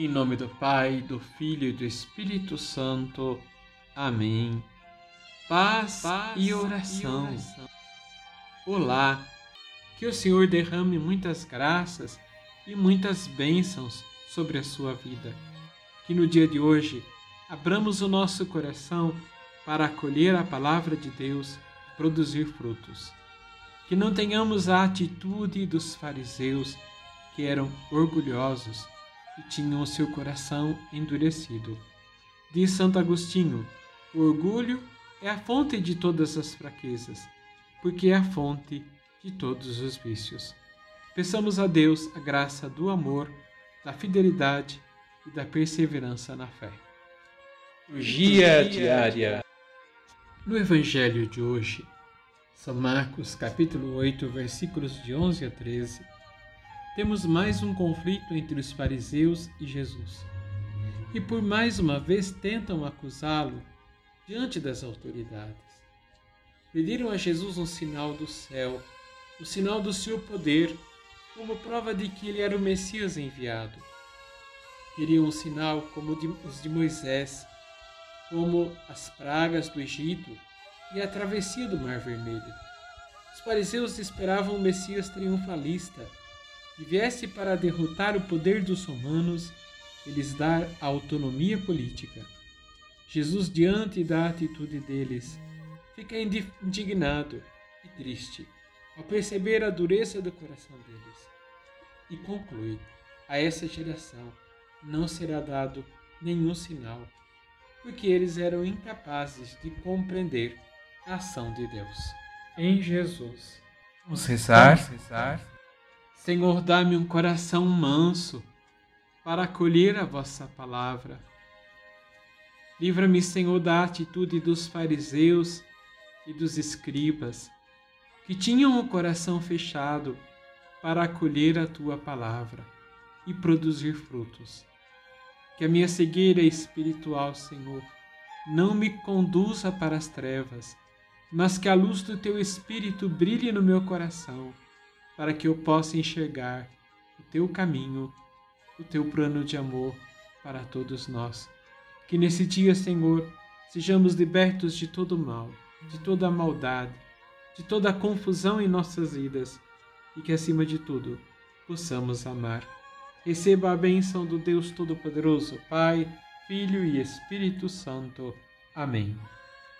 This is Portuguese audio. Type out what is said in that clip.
Em nome do Pai, do Filho e do Espírito Santo. Amém. Paz, Paz e, oração. e oração. Olá, que o Senhor derrame muitas graças e muitas bênçãos sobre a sua vida. Que no dia de hoje abramos o nosso coração para acolher a palavra de Deus e produzir frutos. Que não tenhamos a atitude dos fariseus que eram orgulhosos e tinham o seu coração endurecido. Diz Santo Agostinho: o orgulho é a fonte de todas as fraquezas, porque é a fonte de todos os vícios. Peçamos a Deus a graça do amor, da fidelidade e da perseverança na fé. Liturgia diária. No Evangelho de hoje, São Marcos, capítulo 8, versículos de 11 a 13, temos mais um conflito entre os fariseus e Jesus. E por mais uma vez tentam acusá-lo diante das autoridades. Pediram a Jesus um sinal do céu, o um sinal do seu poder, como prova de que ele era o Messias enviado. Queriam um sinal como os de Moisés, como as pragas do Egito e a travessia do Mar Vermelho. Os fariseus esperavam um Messias triunfalista, que viesse para derrotar o poder dos romanos e lhes dar a autonomia política. Jesus, diante da atitude deles, fica indignado e triste ao perceber a dureza do coração deles e conclui: a essa geração não será dado nenhum sinal, porque eles eram incapazes de compreender a ação de Deus em Jesus. Vamos rezar, rezar. Senhor, dá-me um coração manso para acolher a vossa palavra Livra-me, Senhor, da atitude dos fariseus e dos escribas, que tinham o coração fechado para acolher a tua palavra e produzir frutos. Que a minha cegueira espiritual, Senhor, não me conduza para as trevas, mas que a luz do teu espírito brilhe no meu coração, para que eu possa enxergar o teu caminho, o teu plano de amor para todos nós. Que nesse dia, Senhor, sejamos libertos de todo mal, de toda maldade, de toda confusão em nossas vidas e que, acima de tudo, possamos amar. Receba a bênção do Deus Todo-Poderoso, Pai, Filho e Espírito Santo. Amém.